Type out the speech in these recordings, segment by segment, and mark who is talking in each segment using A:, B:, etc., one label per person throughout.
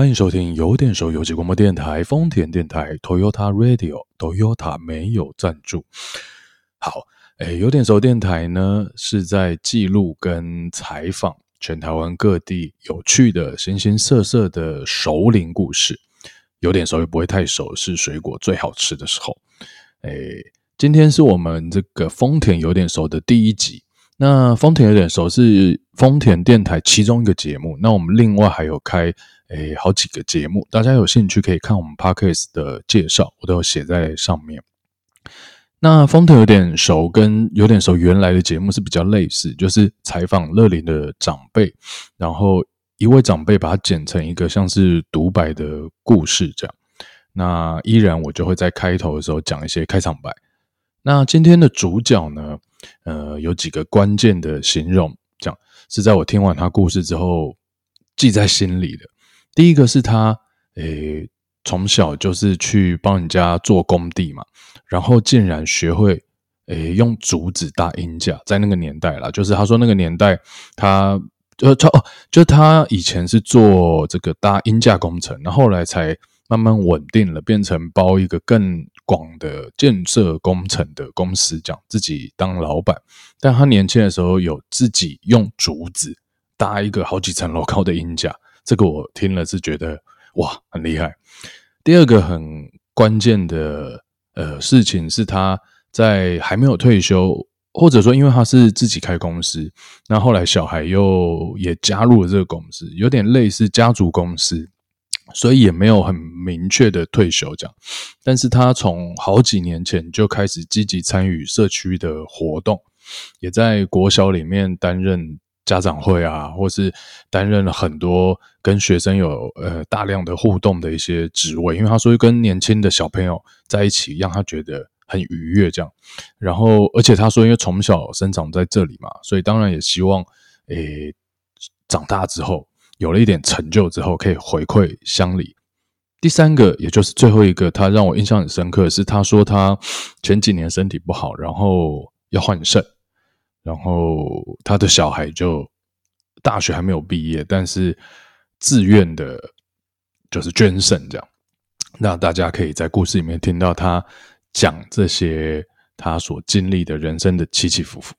A: 欢迎收听有点熟有机广播电台丰田电台 Toyota Radio Toyota 没有赞助。好，诶，有点熟电台呢是在记录跟采访全台湾各地有趣的形形色色的熟龄故事。有点熟也不会太熟，是水果最好吃的时候。诶，今天是我们这个丰田有点熟的第一集。那丰田有点熟是丰田电台其中一个节目。那我们另外还有开。诶，好几个节目，大家有兴趣可以看我们 podcast 的介绍，我都有写在上面。那丰田有点熟，跟有点熟原来的节目是比较类似，就是采访乐龄的长辈，然后一位长辈把它剪成一个像是独白的故事这样。那依然我就会在开头的时候讲一些开场白。那今天的主角呢，呃，有几个关键的形容，这样是在我听完他故事之后记在心里的。第一个是他，诶，从小就是去帮人家做工地嘛，然后竟然学会，诶，用竹子搭音架，在那个年代啦，就是他说那个年代，他，就他哦，就他以前是做这个搭音架工程，然后来才慢慢稳定了，变成包一个更广的建设工程的公司，讲自己当老板。但他年轻的时候有自己用竹子搭一个好几层楼高的音架。这个我听了是觉得哇很厉害。第二个很关键的呃事情是他在还没有退休，或者说因为他是自己开公司，那后来小孩又也加入了这个公司，有点类似家族公司，所以也没有很明确的退休这样。但是他从好几年前就开始积极参与社区的活动，也在国小里面担任。家长会啊，或是担任了很多跟学生有呃大量的互动的一些职位，因为他说跟年轻的小朋友在一起，让他觉得很愉悦这样。然后，而且他说，因为从小生长在这里嘛，所以当然也希望诶长大之后有了一点成就之后，可以回馈乡里。第三个，也就是最后一个，他让我印象很深刻是，他说他前几年身体不好，然后要换肾。然后他的小孩就大学还没有毕业，但是自愿的，就是捐肾这样。那大家可以在故事里面听到他讲这些他所经历的人生的起起伏伏。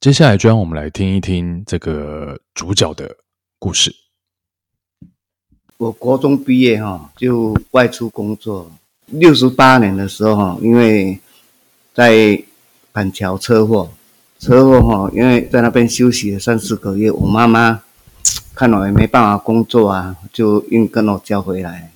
A: 接下来就让我们来听一听这个主角的故事。
B: 我国中毕业哈，就外出工作。六十八年的时候哈，因为在板桥车祸。车祸哈，因为在那边休息了三四个月，我妈妈看我也没办法工作啊，就硬跟我叫回来。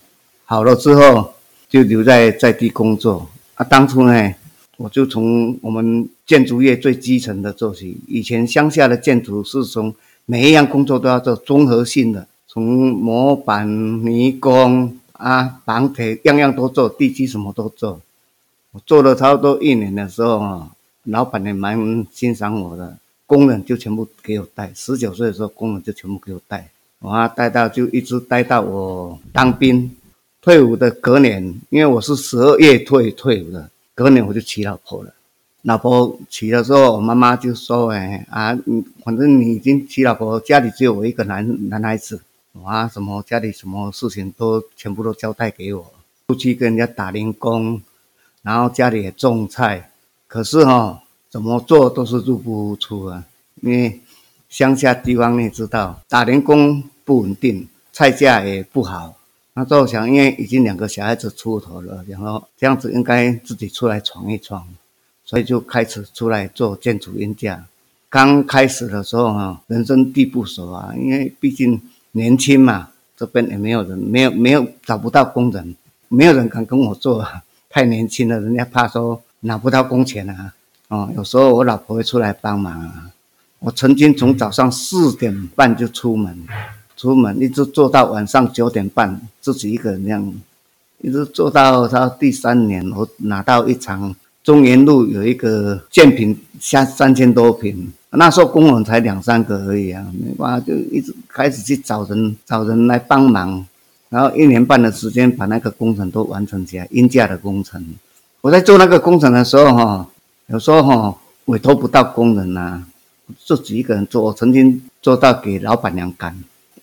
B: 好了之后就留在在地工作啊。当初呢，我就从我们建筑业最基层的做起。以前乡下的建筑是从每一样工作都要做综合性的，从模板、泥工啊、绑铁，样样都做，地基什么都做。我做了差不多一年的时候啊。老板也蛮欣赏我的，工人就全部给我带。十九岁的时候，工人就全部给我带，我带到就一直带到我当兵，退伍的隔年，因为我是十二月退退伍的，隔年我就娶老婆了。老婆娶的时候，我妈妈就说：“哎啊，反正你已经娶老婆，家里只有我一个男男孩子，我啊，什么家里什么事情都全部都交代给我，出去跟人家打零工，然后家里也种菜。”可是哈，怎么做都是入不敷出啊！因为乡下地方你也知道，打零工不稳定，菜价也不好。那时候想，因为已经两个小孩子出头了，然后这样子应该自己出来闯一闯，所以就开始出来做建筑运价。刚开始的时候哈，人生地不熟啊，因为毕竟年轻嘛，这边也没有人，没有没有找不到工人，没有人敢跟我做，太年轻了，人家怕说。拿不到工钱啊！哦，有时候我老婆会出来帮忙啊。我曾经从早上四点半就出门，出门一直做到晚上九点半，自己一个人这样，一直做到到第三年，我拿到一场中原路有一个建平三三千多平，那时候工人才两三个而已啊，没办法就一直开始去找人找人来帮忙，然后一年半的时间把那个工程都完成起来，阴架的工程。我在做那个工程的时候，哈，有时候哈委托不到工人呐，自己一个人做。我曾经做到给老板娘赶，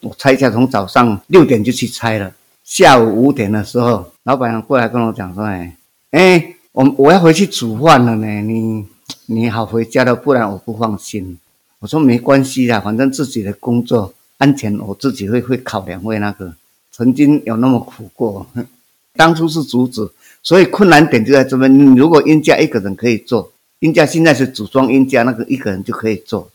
B: 我拆下从早上六点就去拆了，下午五点的时候，老板娘过来跟我讲说：“哎，哎，我我要回去煮饭了呢，你你好回家了，不然我不放心。”我说：“没关系的，反正自己的工作安全，我自己会会考量会那个。曾经有那么苦过，当初是竹子，所以困难点就在这边。你如果英家一个人可以做，英家现在是组装英家，那个一个人就可以做。”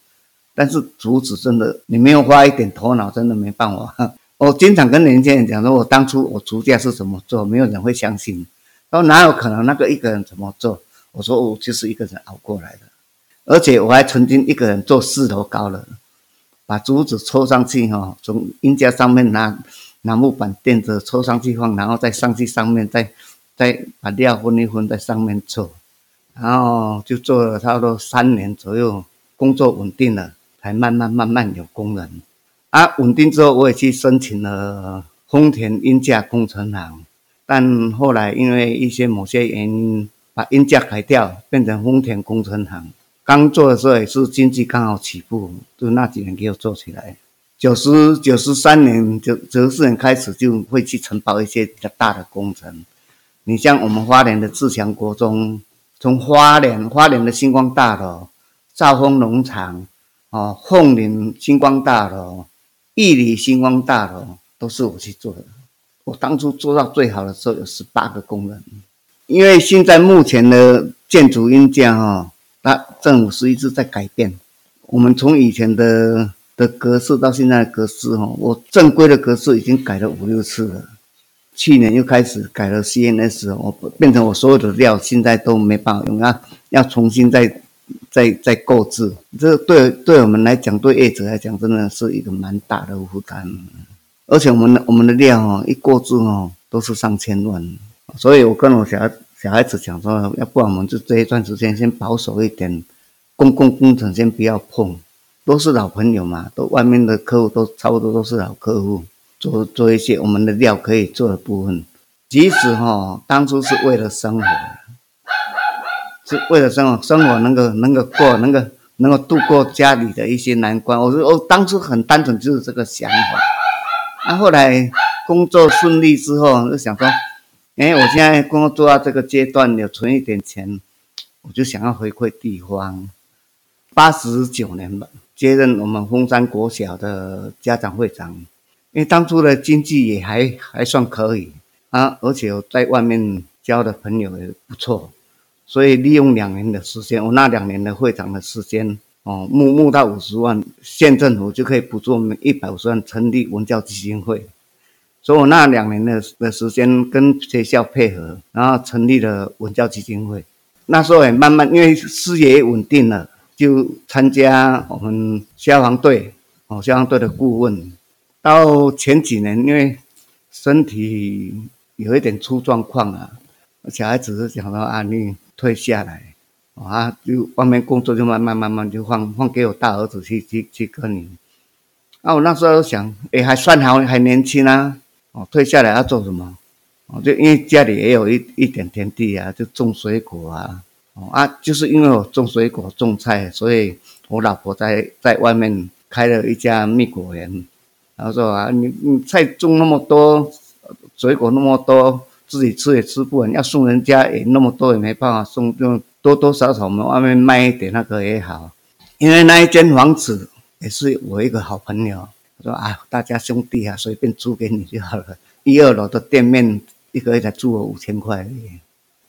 B: 但是竹子真的，你没有花一点头脑，真的没办法。我经常跟年轻人讲说，我当初我竹架是怎么做，没有人会相信。他说哪有可能那个一个人怎么做？我说我就是一个人熬过来的，而且我还曾经一个人做四楼高了，把竹子抽上去哈，从阴架上面拿拿木板垫着抽上去放，然后再上去上面再再把料混一混在上面做，然后就做了差不多三年左右，工作稳定了。才慢慢慢慢有工人，啊，稳定之后，我也去申请了丰田英架工程行，但后来因为一些某些原因，把英架改掉，变成丰田工程行。刚做的时候也是经济刚好起步，就那几年给我做起来。九十九十三年九九十四年开始就会去承包一些比较大的工程，你像我们花莲的自强国中，从花莲花莲的星光大楼、兆丰农场。哦，凤林星光大楼、义里星光大楼都是我去做的。我当初做到最好的时候有十八个工人。因为现在目前的建筑硬件哈，那政府是一直在改变。我们从以前的的格式到现在的格式哈，我正规的格式已经改了五六次了。去年又开始改了 CNS，我变成我所有的料现在都没办法用，要要重新再。再再购置，这对对我们来讲，对业者来讲，真的是一个蛮大的负担。而且我们的我们的料哦，一购置哦，都是上千万。所以我跟我小孩小孩子讲说，要不然我们就这一段时间先保守一点，公共工程先不要碰，都是老朋友嘛，都外面的客户都差不多都是老客户，做做一些我们的料可以做的部分。即使哈，当初是为了生活。是为了生活，生活能够能够过，能够能够度过家里的一些难关。我说，我当初很单纯，就是这个想法。那后来工作顺利之后，就想说，哎，我现在工作到这个阶段，有存一点钱，我就想要回馈地方。八十九年吧，接任我们峰山国小的家长会长，因为当初的经济也还还算可以啊，而且我在外面交的朋友也不错。所以利用两年的时间，我那两年的会长的时间，哦，募募到五十万，县政府就可以补助我们一百五十万成立文教基金会。所以我那两年的的时间跟学校配合，然后成立了文教基金会。那时候也慢慢因为事业稳定了，就参加我们消防队，哦，消防队的顾问。到前几年因为身体有一点出状况啊，小孩子是想到啊你。退下来，啊，就外面工作就慢慢慢慢就放放给我大儿子去去去跟你。啊，我那时候想，哎，还算好，还年轻啊，哦，退下来要做什么？哦，就因为家里也有一一点田地啊，就种水果啊，哦啊，就是因为我种水果种菜，所以我老婆在在外面开了一家蜜果园。然后说啊，你你菜种那么多，水果那么多。自己吃也吃不完，要送人家也那么多也没办法送，就多多少少我们外面卖一点那个也好。因为那一间房子也是我一个好朋友，他说啊，大家兄弟啊，随便租给你就好了。一二楼的店面一个月才租我五千块而已。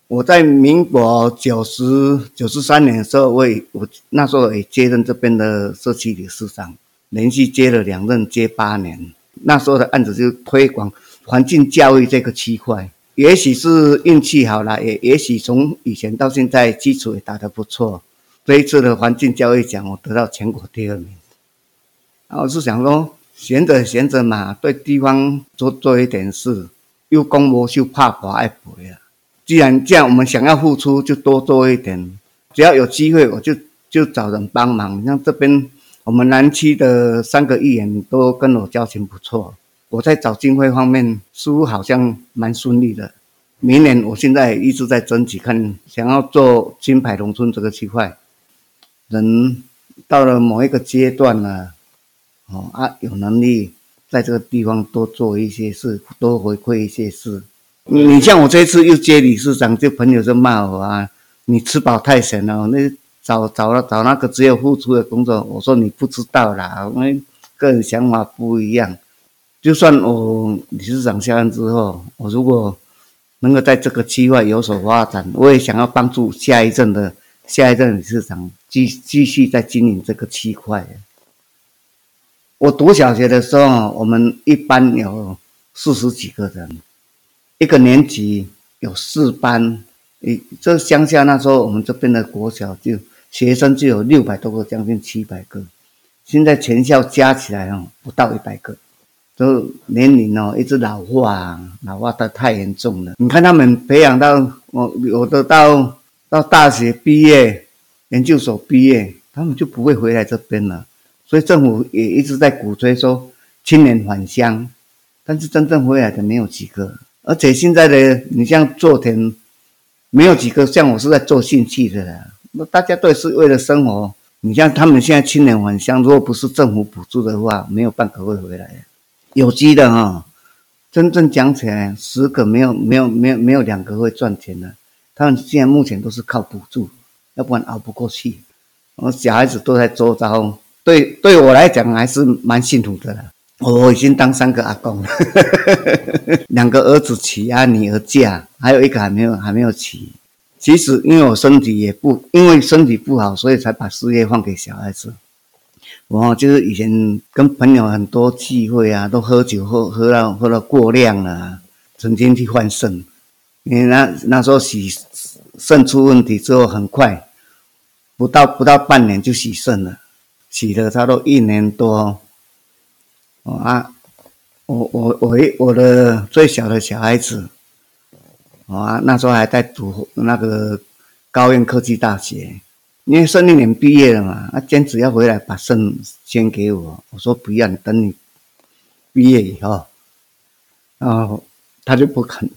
B: 我在民国九十九十三年的时候，我我那时候也接任这边的社区理事长，连续接了两任，接八年。那时候的案子就推广环境教育这个区块。也许是运气好了，也也许从以前到现在基础也打得不错。这一次的环境教育奖，我得到全国第二名。我是想说，闲着闲着嘛，对地方做做一点事，又功无就怕寡爱赔啊。既然这样，我们想要付出，就多做一点。只要有机会，我就就找人帮忙。像这边我们南区的三个议员都跟我交情不错。我在找经费方面似乎好像蛮顺利的。明年我现在一直在争取，看想要做金牌农村这个区块。人到了某一个阶段了，哦啊，有能力在这个地方多做一些事，多回馈一些事。你像我这次又接理事长，就朋友就骂我啊，你吃饱太闲了，那找找了找那个只有付出的工作。我说你不知道啦，我们个人想法不一样。就算我理事长下任之后，我如果能够在这个区块有所发展，我也想要帮助下一任的下一任理事长继继续在经营这个区块。我读小学的时候，我们一班有四十几个人，一个年级有四班。诶，这乡下那时候我们这边的国小就学生就有六百多个，将近七百个。现在全校加起来哦，不到一百个。都年龄哦一直老化，老化的太严重了。你看他们培养到我我都到到大学毕业、研究所毕业，他们就不会回来这边了。所以政府也一直在鼓吹说青年返乡，但是真正回来的没有几个。而且现在的你像做田，没有几个像我是在做兴趣的。那大家都是为了生活。你像他们现在青年返乡，如果不是政府补助的话，没有半个会回来。有机的哈，真正讲起来，十个没有没有没有没有两个会赚钱的。他们现在目前都是靠补助，要不然熬不过去。我小孩子都在周遭，对对我来讲还是蛮幸福的了。我已经当三个阿公了，两个儿子娶啊，女儿嫁，还有一个还没有还没有娶。其实因为我身体也不，因为身体不好，所以才把事业放给小孩子。我就是以前跟朋友很多聚会啊，都喝酒喝喝到喝到过量了，曾经去换肾，因为那那时候洗肾出问题之后，很快不到不到半年就洗肾了，洗了差不多一年多。啊，我我我我的最小的小孩子，啊那时候还在读那个高院科技大学。因为孙丽年毕业了嘛，他坚持要回来把肾先给我。我说不要，等你毕业以后，然后他就不肯。